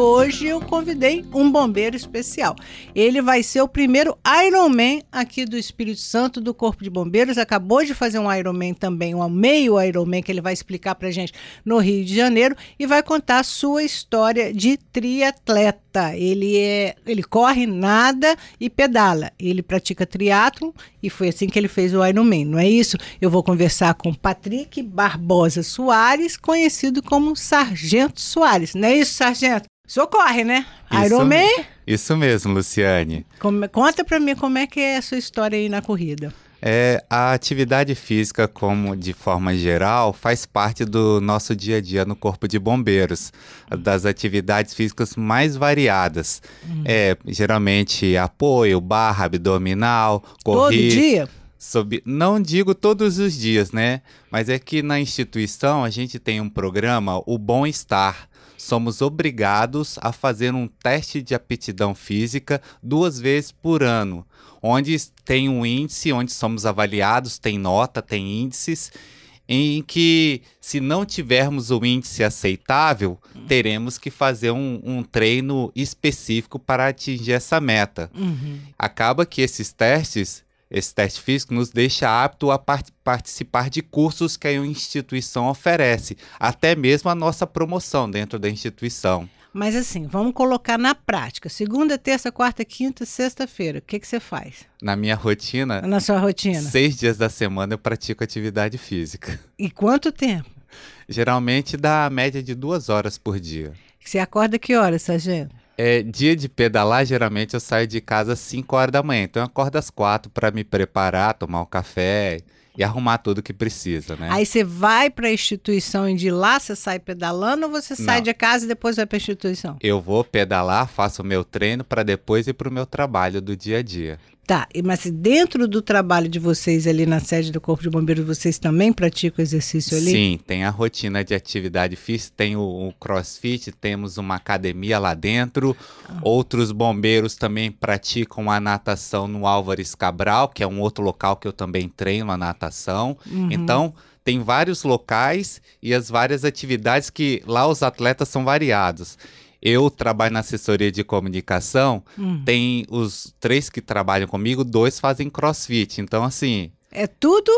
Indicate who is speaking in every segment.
Speaker 1: Hoje eu convidei um bombeiro especial. Ele vai ser o primeiro Ironman aqui do Espírito Santo do Corpo de Bombeiros. Acabou de fazer um Ironman também, um meio Ironman que ele vai explicar pra gente no Rio de Janeiro e vai contar a sua história de triatleta. Ele é, ele corre, nada e pedala. Ele pratica triatlo e foi assim que ele fez o Ironman, não é isso? Eu vou conversar com Patrick Barbosa Soares, conhecido como Sargento Soares. Não é isso, Sargento? Socorre, né? Isso, Iron Man?
Speaker 2: Isso mesmo, Luciane.
Speaker 1: Como, conta pra mim como é que é a sua história aí na corrida.
Speaker 2: É, a atividade física, como de forma geral, faz parte do nosso dia a dia no Corpo de Bombeiros, das atividades físicas mais variadas. Uhum. É, geralmente apoio, barra abdominal, corrida.
Speaker 1: Todo dia?
Speaker 2: Sob... Não digo todos os dias, né? Mas é que na instituição a gente tem um programa, o Bom Estar somos obrigados a fazer um teste de aptidão física duas vezes por ano, onde tem um índice, onde somos avaliados, tem nota, tem índices, em que, se não tivermos o índice aceitável, teremos que fazer um, um treino específico para atingir essa meta. Uhum. Acaba que esses testes esse teste físico nos deixa apto a part participar de cursos que a instituição oferece, até mesmo a nossa promoção dentro da instituição.
Speaker 1: Mas assim, vamos colocar na prática. Segunda, terça, quarta, quinta, sexta-feira. O que, que você faz?
Speaker 2: Na minha rotina.
Speaker 1: Na sua rotina?
Speaker 2: Seis dias da semana eu pratico atividade física.
Speaker 1: E quanto tempo?
Speaker 2: Geralmente dá a média de duas horas por dia.
Speaker 1: Você acorda que horas, sargento?
Speaker 2: É, dia de pedalar, geralmente eu saio de casa às 5 horas da manhã. Então eu acordo às 4 para me preparar, tomar um café e arrumar tudo que precisa, né?
Speaker 1: Aí você vai para a instituição e de lá você sai pedalando ou você sai Não. de casa e depois vai para a instituição?
Speaker 2: Eu vou pedalar, faço o meu treino para depois ir para o meu trabalho do dia a dia.
Speaker 1: Tá, mas dentro do trabalho de vocês ali na sede do Corpo de Bombeiros, vocês também praticam exercício ali?
Speaker 2: Sim, tem a rotina de atividade física, tem o, o crossfit, temos uma academia lá dentro. Ah. Outros bombeiros também praticam a natação no Álvares Cabral, que é um outro local que eu também treino a natação. Uhum. Então, tem vários locais e as várias atividades que lá os atletas são variados. Eu trabalho na assessoria de comunicação, hum. tem os três que trabalham comigo, dois fazem crossfit. Então, assim.
Speaker 1: É tudo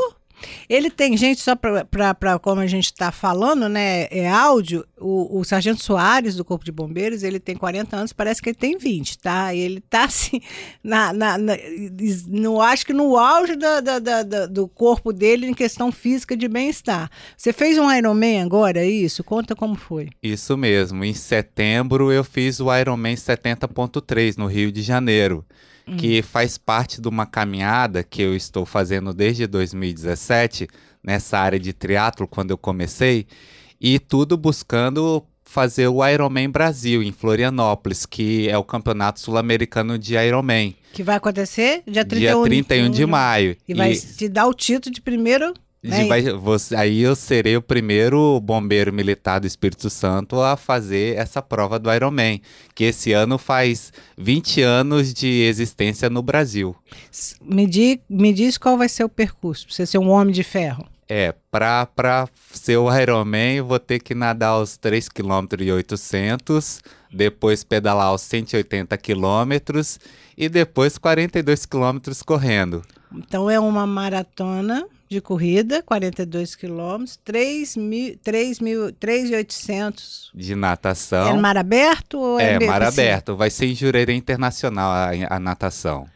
Speaker 1: ele tem gente, só para como a gente está falando, né? É áudio. O, o, Sargento Soares, do Corpo de Bombeiros, ele tem 40 anos, parece que ele tem 20, tá? Ele tá assim, na, na, na no, acho que no auge da, da, da, do corpo dele em questão física de bem-estar. Você fez um Ironman agora, é isso? Conta como foi.
Speaker 2: Isso mesmo. Em setembro eu fiz o Ironman 70.3 no Rio de Janeiro que hum. faz parte de uma caminhada que eu estou fazendo desde 2017 nessa área de triatlo quando eu comecei e tudo buscando fazer o Ironman Brasil em Florianópolis, que é o campeonato sul-americano de Ironman.
Speaker 1: Que vai acontecer dia 31,
Speaker 2: dia 31 de, de maio.
Speaker 1: E vai e... te dar o título de primeiro
Speaker 2: é vai, você, aí eu serei o primeiro bombeiro militar do Espírito Santo a fazer essa prova do Ironman, que esse ano faz 20 anos de existência no Brasil.
Speaker 1: Me, di, me diz qual vai ser o percurso, pra você ser um homem de ferro.
Speaker 2: É, para ser o Ironman, eu vou ter que nadar os 3 km e 800, depois pedalar os 180 km e depois 42 km correndo.
Speaker 1: Então é uma maratona de corrida, 42 quilômetros, 3.800
Speaker 2: de natação.
Speaker 1: É mar aberto ou
Speaker 2: é, é mar aberto? Vai ser em Jureira Internacional a, a natação.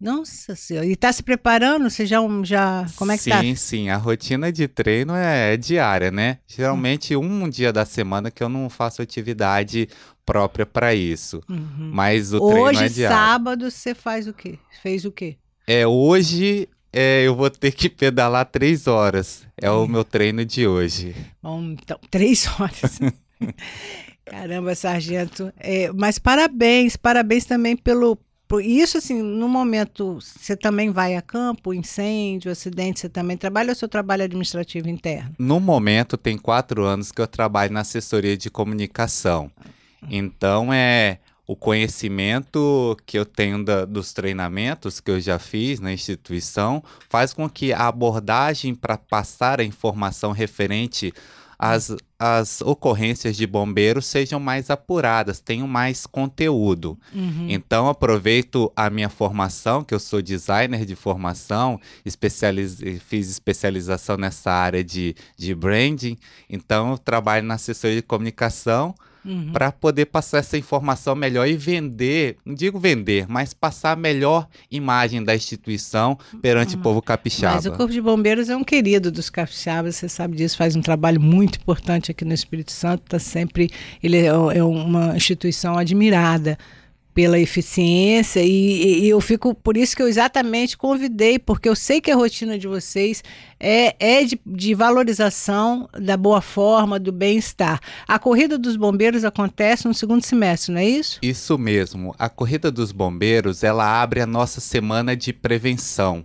Speaker 1: Nossa senhora. E está se preparando? Você já, já como é que
Speaker 2: sim,
Speaker 1: tá?
Speaker 2: Sim, sim. A rotina de treino é, é diária, né? Geralmente um dia da semana que eu não faço atividade própria para isso. Uhum. Mas o
Speaker 1: Hoje,
Speaker 2: treino é diário.
Speaker 1: Hoje, sábado, você faz o quê? Fez o quê?
Speaker 2: É, hoje é, eu vou ter que pedalar três horas. É o meu treino de hoje.
Speaker 1: Bom, então, três horas. Caramba, sargento. É, mas parabéns, parabéns também pelo. Por isso, assim, no momento, você também vai a campo, incêndio, acidente, você também trabalha ou seu trabalho administrativo interno?
Speaker 2: No momento, tem quatro anos que eu trabalho na assessoria de comunicação. Então, é o conhecimento que eu tenho da, dos treinamentos que eu já fiz na instituição faz com que a abordagem para passar a informação referente às, às ocorrências de bombeiros sejam mais apuradas, tenham mais conteúdo.
Speaker 1: Uhum.
Speaker 2: Então, aproveito a minha formação, que eu sou designer de formação, especializ... fiz especialização nessa área de, de branding, então eu trabalho na assessoria de comunicação
Speaker 1: Uhum.
Speaker 2: para poder passar essa informação melhor e vender, não digo vender, mas passar a melhor imagem da instituição perante o povo capixaba.
Speaker 1: Mas o Corpo de Bombeiros é um querido dos capixabas, você sabe disso, faz um trabalho muito importante aqui no Espírito Santo, tá sempre, ele é, é uma instituição admirada pela eficiência e, e, eu fico por isso que eu exatamente convidei porque eu sei que a rotina de vocês é, é de, de valorização da boa forma do bem-estar. A corrida dos bombeiros acontece no segundo semestre não é isso?
Speaker 2: Isso mesmo. A corrida dos bombeiros ela abre a nossa semana de prevenção.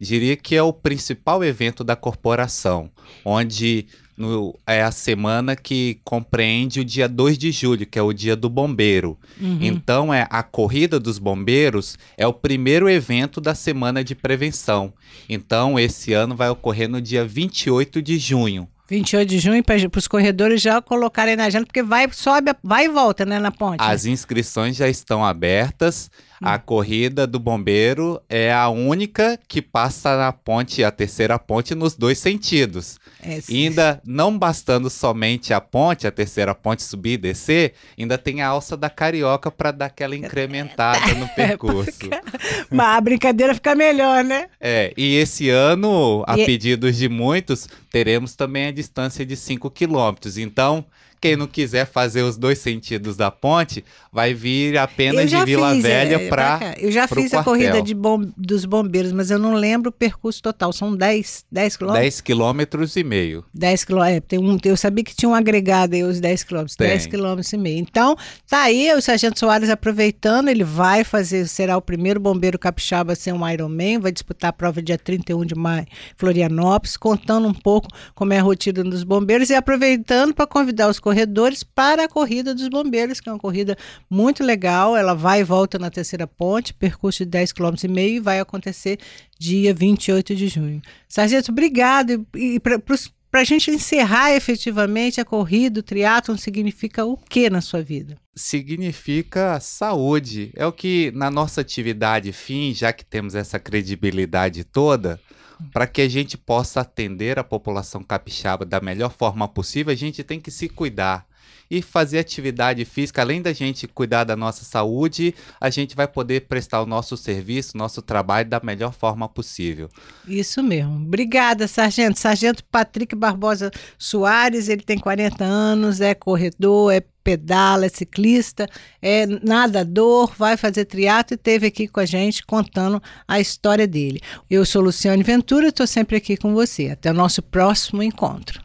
Speaker 2: Diria que é o principal evento da corporação onde no, é a semana que compreende o dia 2 de julho, que é o dia do bombeiro.
Speaker 1: Uhum.
Speaker 2: Então, é a corrida dos bombeiros é o primeiro evento da semana de prevenção. Então, esse ano vai ocorrer no dia 28 de junho.
Speaker 1: 28 de junho para os corredores já colocarem na agenda, porque vai, sobe, vai e volta, né, na ponte.
Speaker 2: As inscrições já estão abertas. A corrida do bombeiro é a única que passa na ponte, a terceira ponte, nos dois sentidos.
Speaker 1: É,
Speaker 2: ainda não bastando somente a ponte, a terceira ponte subir e descer, ainda tem a alça da carioca para dar aquela incrementada no percurso.
Speaker 1: Mas a brincadeira fica melhor, né?
Speaker 2: É, e esse ano, a
Speaker 1: E-
Speaker 2: pedidos de muitos, teremos também a distância de 5 quilômetros. Então, quem não quiser fazer os dois sentidos da ponte, vai vir apenas de Vila
Speaker 1: fiz,
Speaker 2: Velha
Speaker 1: é,
Speaker 2: para.
Speaker 1: Eu já fiz a
Speaker 2: quartel.
Speaker 1: corrida de bom, dos bombeiros, mas eu não lembro o percurso total. São 10, 10 quilômetros?
Speaker 2: 10 quilômetros e meio.
Speaker 1: 10 quilômetros. É, tem um, eu sabia que tinha um agregado aí, os 10 quilômetros.
Speaker 2: Tem.
Speaker 1: 10 quilômetros e meio. Então, tá aí o Sargento Soares aproveitando, ele vai fazer, será o primeiro bombeiro capixaba a ser um Ironman, vai disputar a prova dia 31 de maio em Florianópolis, contando um pouco como é a rotina dos bombeiros e aproveitando para convidar os corredores para a corrida dos bombeiros, que é uma corrida muito legal. Ela vai e volta na terceira ponte, percurso de 10 km e meio e vai acontecer dia 28 de junho. Sargento, obrigado. E, e para a gente encerrar efetivamente a corrida, o triatlon significa o que na sua vida?
Speaker 2: Significa saúde. É o que na nossa atividade fim, já que temos essa credibilidade toda, para que a gente possa atender a população capixaba da melhor forma possível, a gente tem que se cuidar. E fazer atividade física, além da gente cuidar da nossa saúde, a gente vai poder prestar o nosso serviço, nosso trabalho da melhor forma possível.
Speaker 1: Isso mesmo. Obrigada, Sargento. Sargento Patrick Barbosa Soares, ele tem 40 anos, é corredor, é pedala, é ciclista, é nadador, vai fazer triatlo e esteve aqui com a gente contando a história dele. Eu sou Luciane Ventura estou sempre aqui com você. Até o nosso próximo encontro.